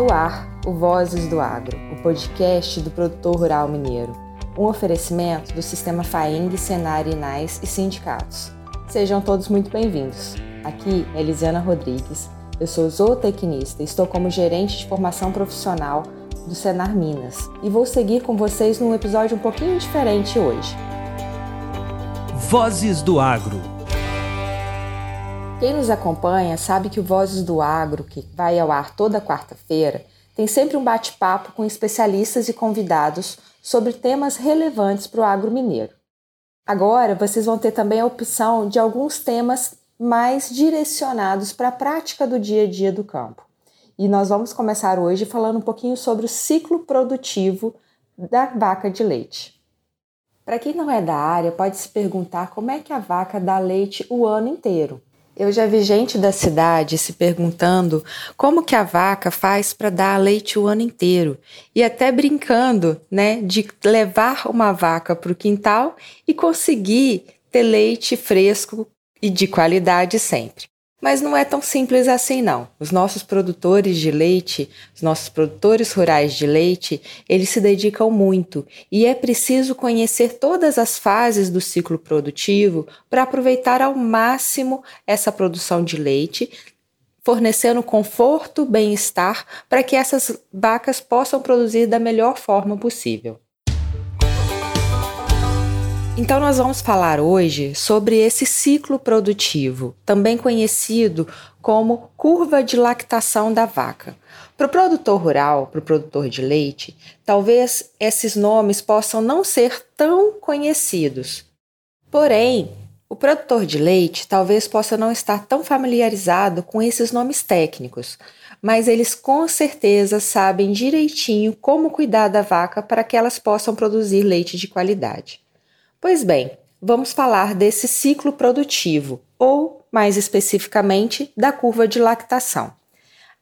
No ar, o Vozes do Agro, o podcast do produtor rural mineiro. Um oferecimento do Sistema FAENG, Senar, Inais e sindicatos. Sejam todos muito bem-vindos. Aqui é Elisiana Rodrigues. Eu sou zootecnista e estou como gerente de formação profissional do Senar Minas. E vou seguir com vocês num episódio um pouquinho diferente hoje. Vozes do Agro quem nos acompanha sabe que o Vozes do Agro, que vai ao ar toda quarta-feira, tem sempre um bate-papo com especialistas e convidados sobre temas relevantes para o agro mineiro. Agora vocês vão ter também a opção de alguns temas mais direcionados para a prática do dia a dia do campo. E nós vamos começar hoje falando um pouquinho sobre o ciclo produtivo da vaca de leite. Para quem não é da área, pode se perguntar como é que a vaca dá leite o ano inteiro. Eu já vi gente da cidade se perguntando como que a vaca faz para dar leite o ano inteiro e até brincando, né, de levar uma vaca para o quintal e conseguir ter leite fresco e de qualidade sempre. Mas não é tão simples assim, não. Os nossos produtores de leite, os nossos produtores rurais de leite, eles se dedicam muito e é preciso conhecer todas as fases do ciclo produtivo para aproveitar ao máximo essa produção de leite, fornecendo conforto, bem-estar para que essas vacas possam produzir da melhor forma possível. Então, nós vamos falar hoje sobre esse ciclo produtivo, também conhecido como curva de lactação da vaca. Para o produtor rural, para o produtor de leite, talvez esses nomes possam não ser tão conhecidos. Porém, o produtor de leite talvez possa não estar tão familiarizado com esses nomes técnicos, mas eles com certeza sabem direitinho como cuidar da vaca para que elas possam produzir leite de qualidade. Pois bem, vamos falar desse ciclo produtivo, ou, mais especificamente, da curva de lactação.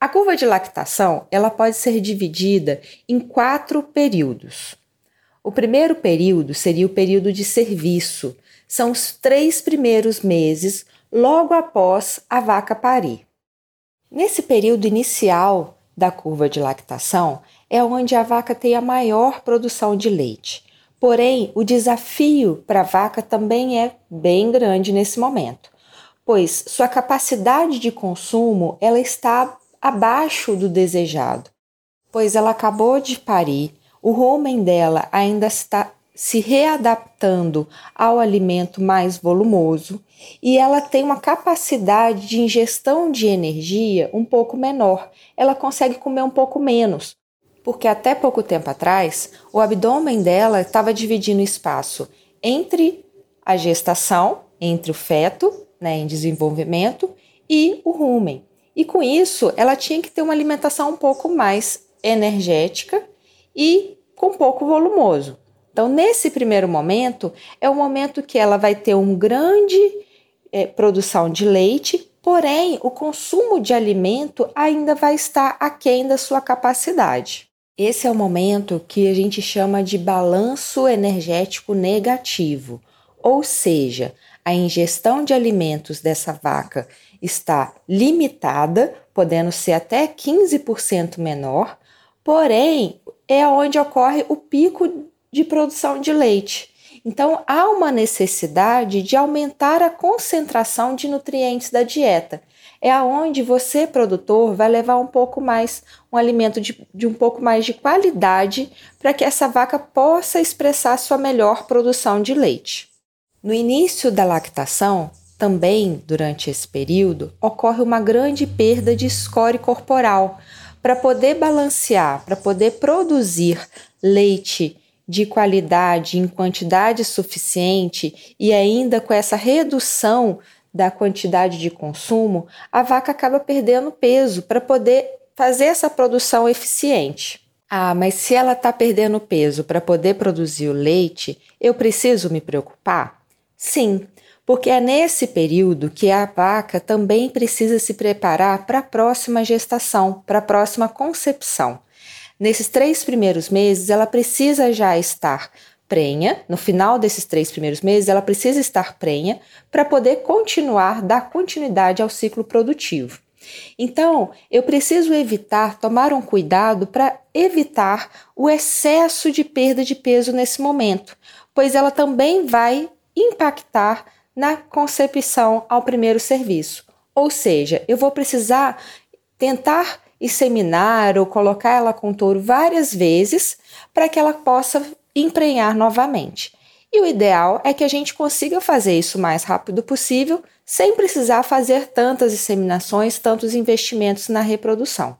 A curva de lactação ela pode ser dividida em quatro períodos. O primeiro período seria o período de serviço, são os três primeiros meses logo após a vaca parir. Nesse período inicial da curva de lactação é onde a vaca tem a maior produção de leite. Porém, o desafio para a vaca também é bem grande nesse momento, pois sua capacidade de consumo ela está abaixo do desejado, pois ela acabou de parir, o rumen dela ainda está se readaptando ao alimento mais volumoso e ela tem uma capacidade de ingestão de energia um pouco menor. Ela consegue comer um pouco menos, porque até pouco tempo atrás o abdômen dela estava dividindo espaço entre a gestação, entre o feto, né, em desenvolvimento, e o rumen. E com isso, ela tinha que ter uma alimentação um pouco mais energética e com pouco volumoso. Então, nesse primeiro momento, é o momento que ela vai ter uma grande é, produção de leite, porém, o consumo de alimento ainda vai estar aquém da sua capacidade. Esse é o momento que a gente chama de balanço energético negativo, ou seja, a ingestão de alimentos dessa vaca está limitada, podendo ser até 15% menor, porém é onde ocorre o pico de produção de leite. Então há uma necessidade de aumentar a concentração de nutrientes da dieta é aonde você, produtor, vai levar um pouco mais, um alimento de, de um pouco mais de qualidade para que essa vaca possa expressar sua melhor produção de leite. No início da lactação, também durante esse período, ocorre uma grande perda de score corporal. Para poder balancear, para poder produzir leite de qualidade em quantidade suficiente e ainda com essa redução da quantidade de consumo, a vaca acaba perdendo peso para poder fazer essa produção eficiente. Ah, mas se ela está perdendo peso para poder produzir o leite, eu preciso me preocupar? Sim, porque é nesse período que a vaca também precisa se preparar para a próxima gestação, para a próxima concepção. Nesses três primeiros meses, ela precisa já estar prenha, no final desses três primeiros meses, ela precisa estar prenha para poder continuar, dar continuidade ao ciclo produtivo. Então, eu preciso evitar, tomar um cuidado para evitar o excesso de perda de peso nesse momento, pois ela também vai impactar na concepção ao primeiro serviço. Ou seja, eu vou precisar tentar inseminar ou colocar ela com touro várias vezes para que ela possa emprenhar novamente. E o ideal é que a gente consiga fazer isso o mais rápido possível, sem precisar fazer tantas inseminações, tantos investimentos na reprodução.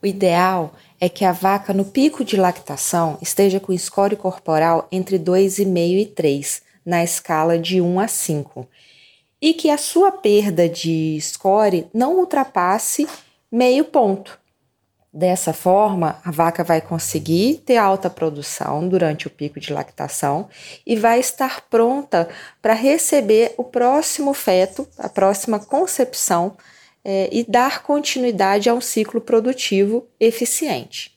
O ideal é que a vaca no pico de lactação esteja com score corporal entre 2,5 e 3, na escala de 1 a 5, e que a sua perda de score não ultrapasse meio ponto. Dessa forma, a vaca vai conseguir ter alta produção durante o pico de lactação e vai estar pronta para receber o próximo feto, a próxima concepção é, e dar continuidade a um ciclo produtivo eficiente.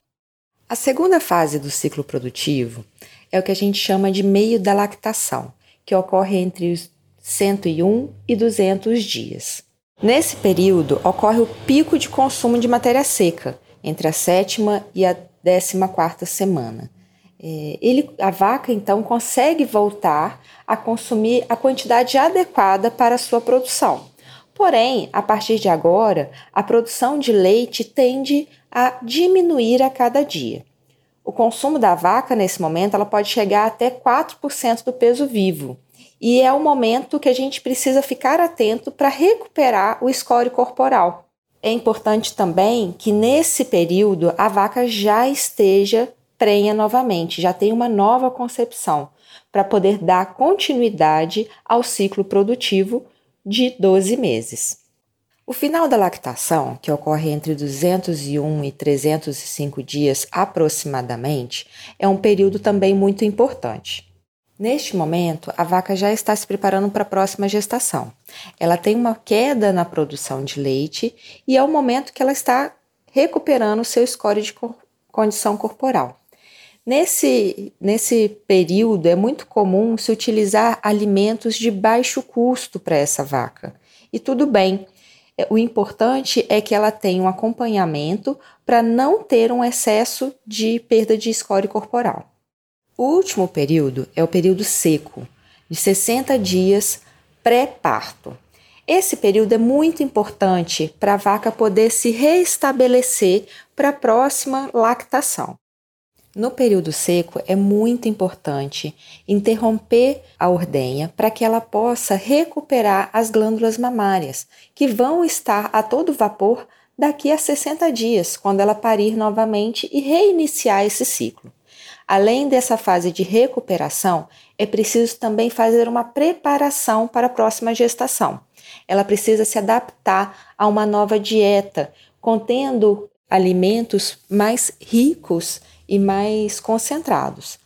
A segunda fase do ciclo produtivo é o que a gente chama de meio da lactação, que ocorre entre os 101 e 200 dias. Nesse período, ocorre o pico de consumo de matéria seca, entre a sétima e a décima quarta semana. É, ele, a vaca, então, consegue voltar a consumir a quantidade adequada para a sua produção. Porém, a partir de agora, a produção de leite tende a diminuir a cada dia. O consumo da vaca, nesse momento, ela pode chegar até 4% do peso vivo e é o momento que a gente precisa ficar atento para recuperar o score corporal. É importante também que nesse período a vaca já esteja prenha novamente, já tenha uma nova concepção, para poder dar continuidade ao ciclo produtivo de 12 meses. O final da lactação, que ocorre entre 201 e 305 dias aproximadamente, é um período também muito importante. Neste momento, a vaca já está se preparando para a próxima gestação. Ela tem uma queda na produção de leite e é o momento que ela está recuperando o seu score de condição corporal. Nesse, nesse período, é muito comum se utilizar alimentos de baixo custo para essa vaca. E tudo bem, é, o importante é que ela tenha um acompanhamento para não ter um excesso de perda de score corporal. O último período é o período seco, de 60 dias pré-parto. Esse período é muito importante para a vaca poder se reestabelecer para a próxima lactação. No período seco, é muito importante interromper a ordenha para que ela possa recuperar as glândulas mamárias, que vão estar a todo vapor daqui a 60 dias, quando ela parir novamente e reiniciar esse ciclo. Além dessa fase de recuperação, é preciso também fazer uma preparação para a próxima gestação. Ela precisa se adaptar a uma nova dieta, contendo alimentos mais ricos e mais concentrados.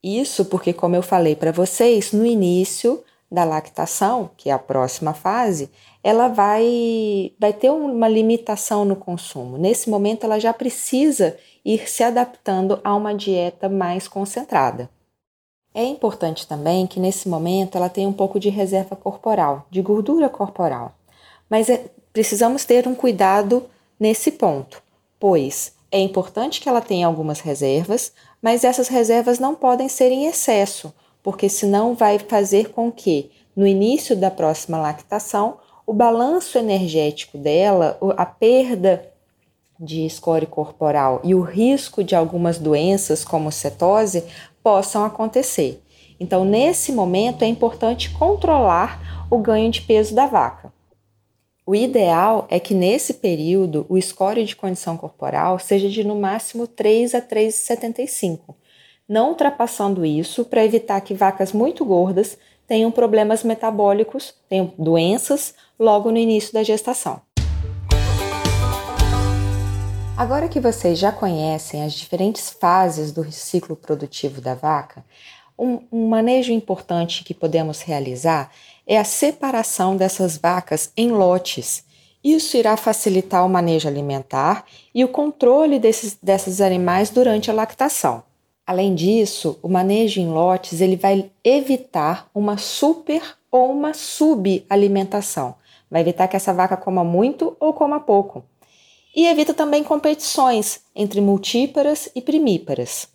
Isso porque, como eu falei para vocês, no início da lactação, que é a próxima fase, ela vai, vai ter uma limitação no consumo. Nesse momento, ela já precisa ir se adaptando a uma dieta mais concentrada. É importante também que nesse momento ela tenha um pouco de reserva corporal, de gordura corporal. Mas é, precisamos ter um cuidado nesse ponto, pois é importante que ela tenha algumas reservas, mas essas reservas não podem ser em excesso, porque senão vai fazer com que no início da próxima lactação o balanço energético dela, a perda de score corporal e o risco de algumas doenças, como cetose, possam acontecer. Então, nesse momento, é importante controlar o ganho de peso da vaca. O ideal é que nesse período o score de condição corporal seja de no máximo 3 a 3,75, não ultrapassando isso para evitar que vacas muito gordas tenham problemas metabólicos, tenham doenças logo no início da gestação. Agora que vocês já conhecem as diferentes fases do ciclo produtivo da vaca, um, um, manejo importante que podemos realizar é a separação dessas vacas em lotes. Isso irá facilitar o manejo alimentar e o controle desses, desses animais durante a lactação. Além disso, o manejo em lotes ele vai evitar uma super ou uma subalimentação, Vai evitar que essa vaca coma muito ou coma pouco. E evita também competições entre multíparas e primíparas.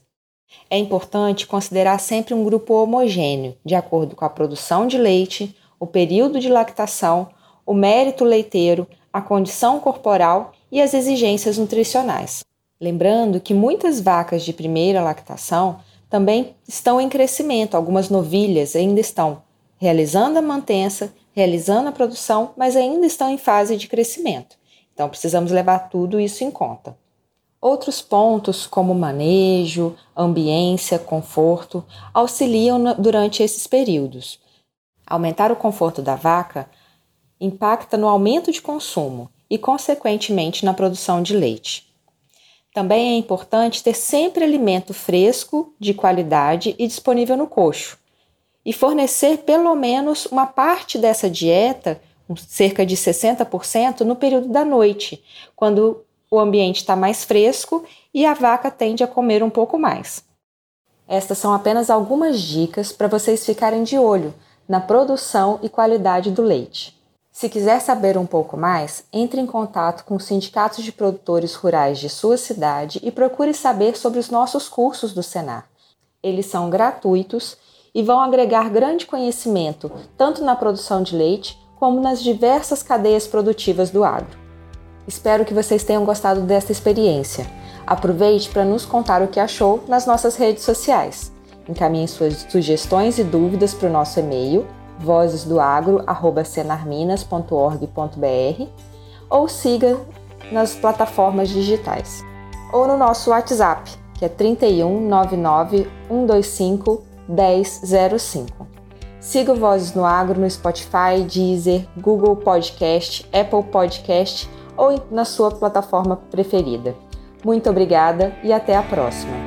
É importante considerar sempre um grupo homogêneo, de acordo com a produção de leite, o período de lactação, o mérito leiteiro, a condição corporal e as exigências nutricionais. Lembrando que muitas vacas de primeira lactação também estão em crescimento, algumas novilhas ainda estão realizando a mantença, realizando a produção, mas ainda estão em fase de crescimento. Então precisamos levar tudo isso em conta. Outros pontos, como manejo, ambiência, conforto, auxiliam durante esses períodos. Aumentar o conforto da vaca impacta no aumento de consumo e, consequentemente, na produção de leite. Também é importante ter sempre alimento fresco, de qualidade e disponível no coxo, e fornecer pelo menos uma parte dessa dieta, cerca de 60%, no período da noite, quando o ambiente está mais fresco e a vaca tende a comer um pouco mais. Estas são apenas algumas dicas para vocês ficarem de olho na produção e qualidade do leite. Se quiser saber um pouco mais, entre em contato com os sindicatos de produtores rurais de sua cidade e procure saber sobre os nossos cursos do Senar. Eles são gratuitos e vão agregar grande conhecimento tanto na produção de leite como nas diversas cadeias produtivas do agro. Espero que vocês tenham gostado desta experiência. Aproveite para nos contar o que achou nas nossas redes sociais. Encaminhe suas sugestões e dúvidas para o nosso e-mail vozesdoagro@senarminas.org.br ou siga nas plataformas digitais ou no nosso WhatsApp, que é 31 99 125 1005. Siga o Vozes no Agro no Spotify, Deezer, Google Podcast, Apple Podcast ou na sua plataforma preferida. Muito obrigada e até a próxima!